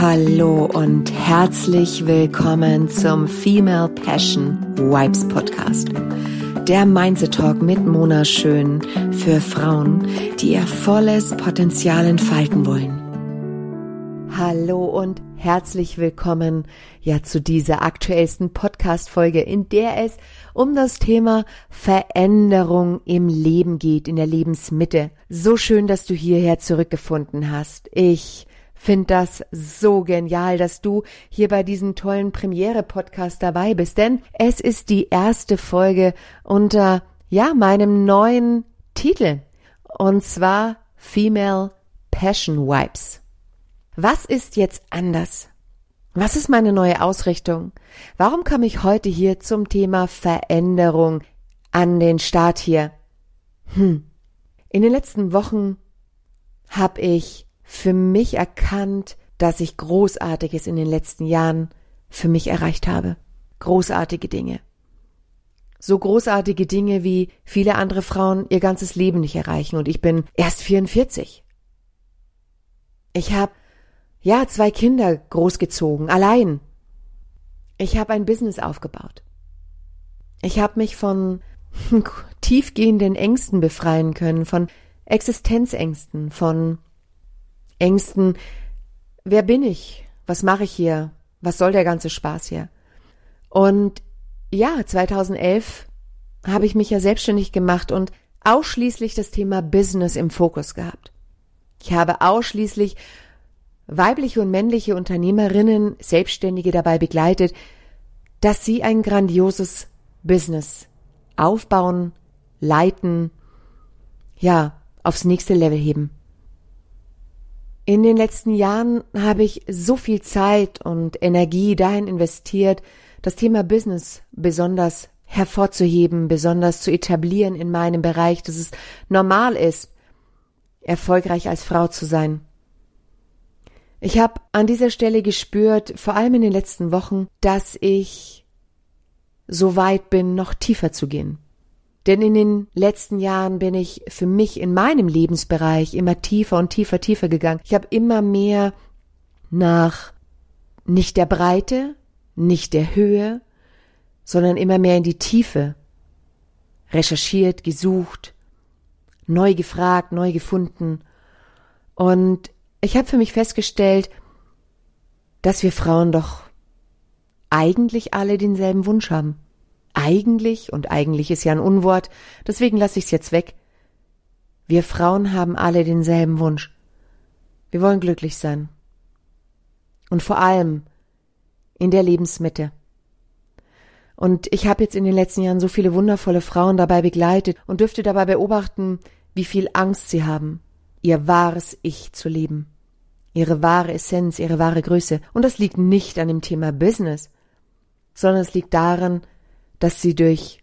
Hallo und herzlich willkommen zum Female Passion Vibes Podcast. Der Mindset Talk mit Mona Schön für Frauen, die ihr volles Potenzial entfalten wollen. Hallo und herzlich willkommen ja zu dieser aktuellsten Podcast Folge, in der es um das Thema Veränderung im Leben geht, in der Lebensmitte. So schön, dass du hierher zurückgefunden hast. Ich finde das so genial, dass du hier bei diesem tollen Premiere-Podcast dabei bist, denn es ist die erste Folge unter, ja, meinem neuen Titel. Und zwar Female Passion Wipes. Was ist jetzt anders? Was ist meine neue Ausrichtung? Warum komme ich heute hier zum Thema Veränderung an den Start hier? Hm. In den letzten Wochen habe ich für mich erkannt, dass ich Großartiges in den letzten Jahren für mich erreicht habe. Großartige Dinge. So großartige Dinge, wie viele andere Frauen ihr ganzes Leben nicht erreichen und ich bin erst 44. Ich habe ja zwei Kinder großgezogen, allein. Ich habe ein Business aufgebaut. Ich habe mich von tiefgehenden Ängsten befreien können, von Existenzängsten, von Ängsten, wer bin ich? Was mache ich hier? Was soll der ganze Spaß hier? Und ja, 2011 habe ich mich ja selbstständig gemacht und ausschließlich das Thema Business im Fokus gehabt. Ich habe ausschließlich weibliche und männliche Unternehmerinnen, Selbstständige dabei begleitet, dass sie ein grandioses Business aufbauen, leiten, ja, aufs nächste Level heben. In den letzten Jahren habe ich so viel Zeit und Energie dahin investiert, das Thema Business besonders hervorzuheben, besonders zu etablieren in meinem Bereich, dass es normal ist, erfolgreich als Frau zu sein. Ich habe an dieser Stelle gespürt, vor allem in den letzten Wochen, dass ich so weit bin, noch tiefer zu gehen. Denn in den letzten Jahren bin ich für mich in meinem Lebensbereich immer tiefer und tiefer, tiefer gegangen. Ich habe immer mehr nach nicht der Breite, nicht der Höhe, sondern immer mehr in die Tiefe recherchiert, gesucht, neu gefragt, neu gefunden. Und ich habe für mich festgestellt, dass wir Frauen doch eigentlich alle denselben Wunsch haben eigentlich, und eigentlich ist ja ein Unwort, deswegen lasse ich es jetzt weg. Wir Frauen haben alle denselben Wunsch. Wir wollen glücklich sein. Und vor allem in der Lebensmitte. Und ich habe jetzt in den letzten Jahren so viele wundervolle Frauen dabei begleitet und dürfte dabei beobachten, wie viel Angst sie haben, ihr wahres Ich zu leben, ihre wahre Essenz, ihre wahre Größe. Und das liegt nicht an dem Thema Business, sondern es liegt daran, dass sie durch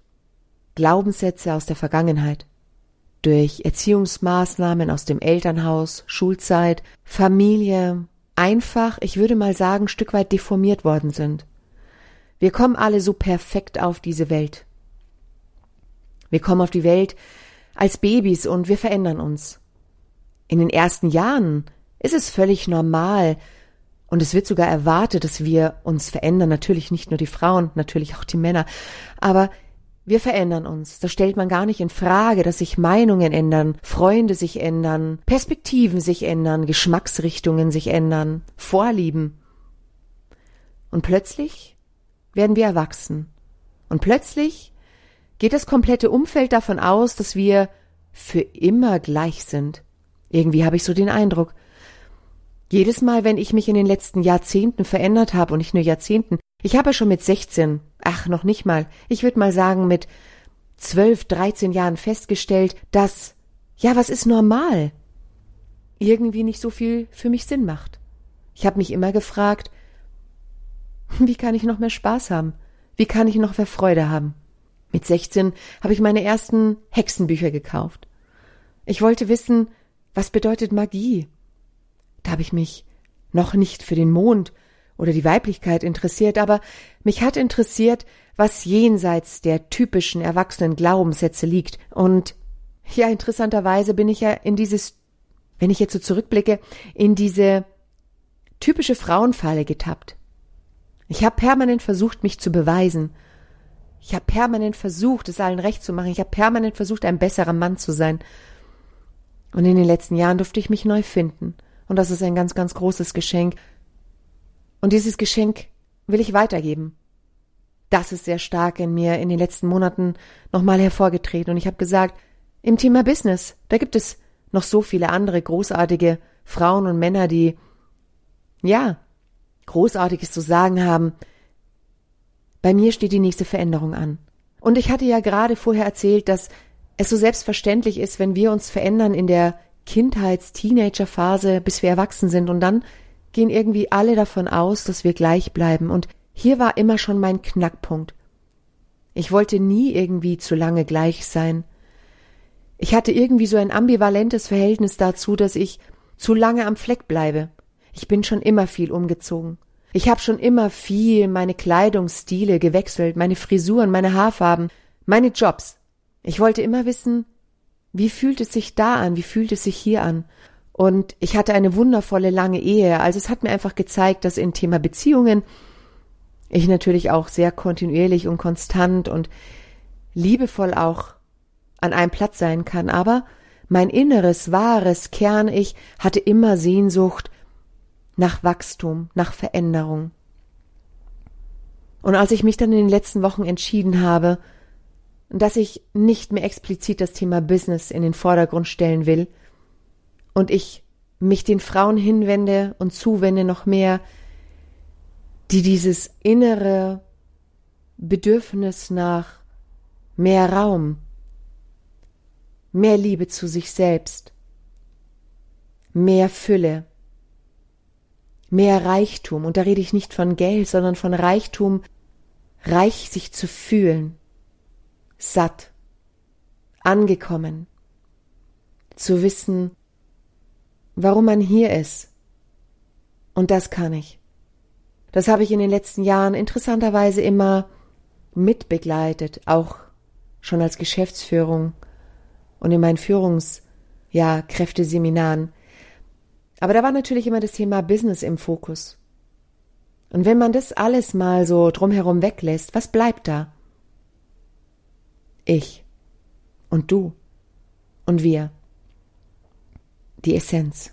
Glaubenssätze aus der Vergangenheit, durch Erziehungsmaßnahmen aus dem Elternhaus, Schulzeit, Familie, einfach, ich würde mal sagen, Stück weit deformiert worden sind. Wir kommen alle so perfekt auf diese Welt. Wir kommen auf die Welt als Babys und wir verändern uns. In den ersten Jahren ist es völlig normal, und es wird sogar erwartet, dass wir uns verändern. Natürlich nicht nur die Frauen, natürlich auch die Männer. Aber wir verändern uns. Das stellt man gar nicht in Frage, dass sich Meinungen ändern, Freunde sich ändern, Perspektiven sich ändern, Geschmacksrichtungen sich ändern, Vorlieben. Und plötzlich werden wir erwachsen. Und plötzlich geht das komplette Umfeld davon aus, dass wir für immer gleich sind. Irgendwie habe ich so den Eindruck. Jedes Mal, wenn ich mich in den letzten Jahrzehnten verändert habe und nicht nur Jahrzehnten, ich habe schon mit 16, ach noch nicht mal, ich würde mal sagen mit 12, 13 Jahren festgestellt, dass, ja, was ist normal? Irgendwie nicht so viel für mich Sinn macht. Ich habe mich immer gefragt, wie kann ich noch mehr Spaß haben? Wie kann ich noch mehr Freude haben? Mit 16 habe ich meine ersten Hexenbücher gekauft. Ich wollte wissen, was bedeutet Magie? Da habe ich mich noch nicht für den Mond oder die Weiblichkeit interessiert, aber mich hat interessiert, was jenseits der typischen erwachsenen Glaubenssätze liegt. Und ja, interessanterweise bin ich ja in dieses, wenn ich jetzt so zurückblicke, in diese typische Frauenfalle getappt. Ich habe permanent versucht, mich zu beweisen. Ich habe permanent versucht, es allen recht zu machen. Ich habe permanent versucht, ein besserer Mann zu sein. Und in den letzten Jahren durfte ich mich neu finden. Und das ist ein ganz, ganz großes Geschenk. Und dieses Geschenk will ich weitergeben. Das ist sehr stark in mir in den letzten Monaten nochmal hervorgetreten. Und ich habe gesagt, im Thema Business, da gibt es noch so viele andere großartige Frauen und Männer, die, ja, Großartiges zu sagen haben. Bei mir steht die nächste Veränderung an. Und ich hatte ja gerade vorher erzählt, dass es so selbstverständlich ist, wenn wir uns verändern in der Kindheits-Teenager-Phase, bis wir erwachsen sind und dann gehen irgendwie alle davon aus, dass wir gleich bleiben. Und hier war immer schon mein Knackpunkt. Ich wollte nie irgendwie zu lange gleich sein. Ich hatte irgendwie so ein ambivalentes Verhältnis dazu, dass ich zu lange am Fleck bleibe. Ich bin schon immer viel umgezogen. Ich habe schon immer viel meine Kleidungsstile gewechselt, meine Frisuren, meine Haarfarben, meine Jobs. Ich wollte immer wissen, wie fühlt es sich da an, wie fühlt es sich hier an? Und ich hatte eine wundervolle lange Ehe, also es hat mir einfach gezeigt, dass in Thema Beziehungen ich natürlich auch sehr kontinuierlich und konstant und liebevoll auch an einem Platz sein kann, aber mein inneres, wahres Kern-Ich hatte immer Sehnsucht nach Wachstum, nach Veränderung. Und als ich mich dann in den letzten Wochen entschieden habe, dass ich nicht mehr explizit das Thema Business in den Vordergrund stellen will und ich mich den Frauen hinwende und zuwende noch mehr, die dieses innere Bedürfnis nach mehr Raum, mehr Liebe zu sich selbst, mehr Fülle, mehr Reichtum, und da rede ich nicht von Geld, sondern von Reichtum, reich sich zu fühlen, satt, angekommen, zu wissen, warum man hier ist. Und das kann ich. Das habe ich in den letzten Jahren interessanterweise immer mitbegleitet, auch schon als Geschäftsführung und in meinen Führungs, ja. Aber da war natürlich immer das Thema Business im Fokus. Und wenn man das alles mal so drumherum weglässt, was bleibt da? Ich und du und wir. Die Essenz.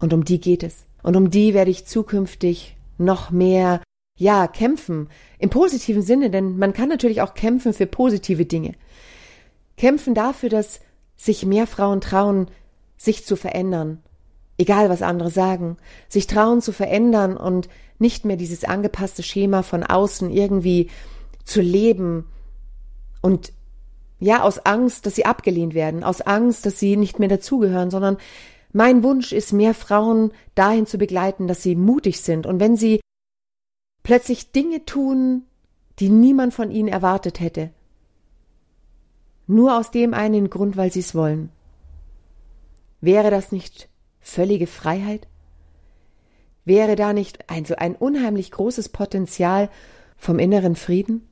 Und um die geht es. Und um die werde ich zukünftig noch mehr, ja, kämpfen. Im positiven Sinne, denn man kann natürlich auch kämpfen für positive Dinge. Kämpfen dafür, dass sich mehr Frauen trauen, sich zu verändern. Egal, was andere sagen. Sich trauen zu verändern und nicht mehr dieses angepasste Schema von außen irgendwie zu leben und ja, aus Angst, dass sie abgelehnt werden, aus Angst, dass sie nicht mehr dazugehören, sondern mein Wunsch ist, mehr Frauen dahin zu begleiten, dass sie mutig sind und wenn sie plötzlich Dinge tun, die niemand von ihnen erwartet hätte, nur aus dem einen Grund, weil sie es wollen. Wäre das nicht völlige Freiheit? Wäre da nicht ein so ein unheimlich großes Potenzial vom inneren Frieden?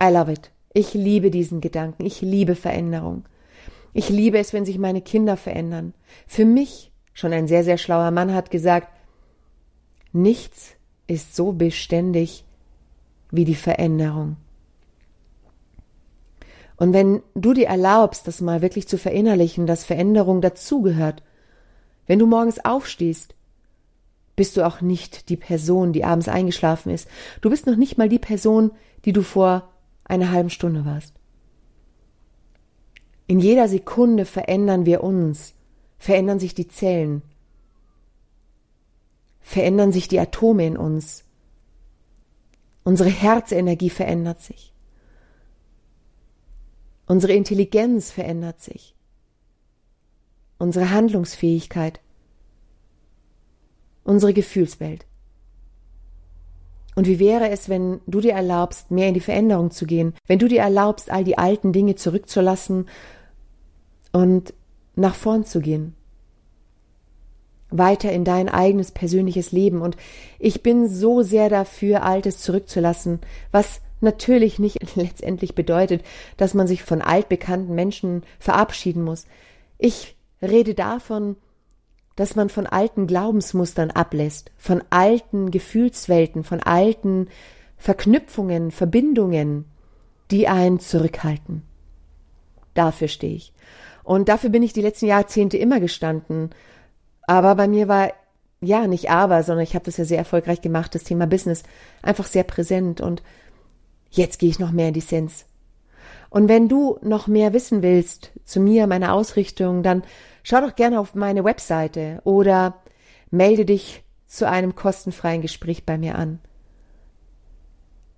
I love it. Ich liebe diesen Gedanken. Ich liebe Veränderung. Ich liebe es, wenn sich meine Kinder verändern. Für mich, schon ein sehr, sehr schlauer Mann hat gesagt, nichts ist so beständig wie die Veränderung. Und wenn du dir erlaubst, das mal wirklich zu verinnerlichen, dass Veränderung dazugehört, wenn du morgens aufstehst, bist du auch nicht die Person, die abends eingeschlafen ist. Du bist noch nicht mal die Person, die du vor einer halben Stunde warst. In jeder Sekunde verändern wir uns, verändern sich die Zellen, verändern sich die Atome in uns. Unsere Herzenergie verändert sich. Unsere Intelligenz verändert sich. Unsere Handlungsfähigkeit. Unsere Gefühlswelt. Und wie wäre es, wenn du dir erlaubst, mehr in die Veränderung zu gehen, wenn du dir erlaubst, all die alten Dinge zurückzulassen und nach vorn zu gehen. Weiter in dein eigenes persönliches Leben. Und ich bin so sehr dafür, Altes zurückzulassen, was natürlich nicht letztendlich bedeutet, dass man sich von altbekannten Menschen verabschieden muss. Ich rede davon, dass man von alten Glaubensmustern ablässt, von alten Gefühlswelten, von alten Verknüpfungen, Verbindungen, die einen zurückhalten. Dafür stehe ich. Und dafür bin ich die letzten Jahrzehnte immer gestanden. Aber bei mir war, ja, nicht aber, sondern ich habe das ja sehr erfolgreich gemacht, das Thema Business, einfach sehr präsent. Und jetzt gehe ich noch mehr in die Sense. Und wenn du noch mehr wissen willst zu mir, meiner Ausrichtung, dann schau doch gerne auf meine Webseite oder melde dich zu einem kostenfreien Gespräch bei mir an.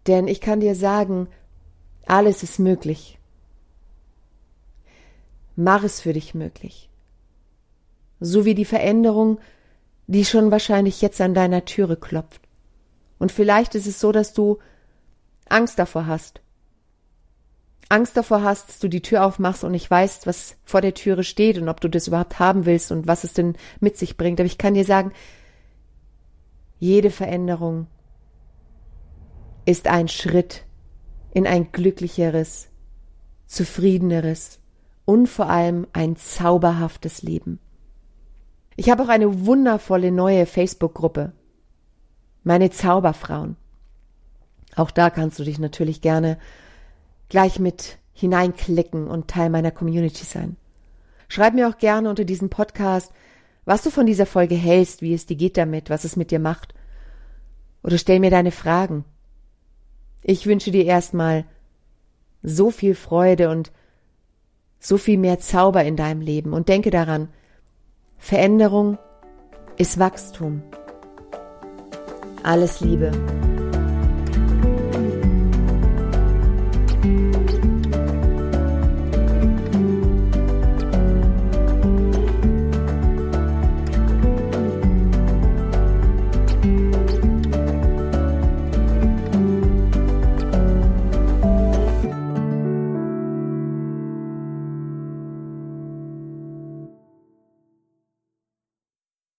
Denn ich kann dir sagen, alles ist möglich. Mach es für dich möglich. So wie die Veränderung, die schon wahrscheinlich jetzt an deiner Türe klopft. Und vielleicht ist es so, dass du Angst davor hast. Angst davor hast, dass du die Tür aufmachst und nicht weißt, was vor der Türe steht und ob du das überhaupt haben willst und was es denn mit sich bringt. Aber ich kann dir sagen, jede Veränderung ist ein Schritt in ein glücklicheres, zufriedeneres und vor allem ein zauberhaftes Leben. Ich habe auch eine wundervolle neue Facebook-Gruppe. Meine Zauberfrauen. Auch da kannst du dich natürlich gerne gleich mit hineinklicken und Teil meiner Community sein. Schreib mir auch gerne unter diesem Podcast, was du von dieser Folge hältst, wie es dir geht damit, was es mit dir macht. Oder stell mir deine Fragen. Ich wünsche dir erstmal so viel Freude und so viel mehr Zauber in deinem Leben und denke daran, Veränderung ist Wachstum. Alles Liebe.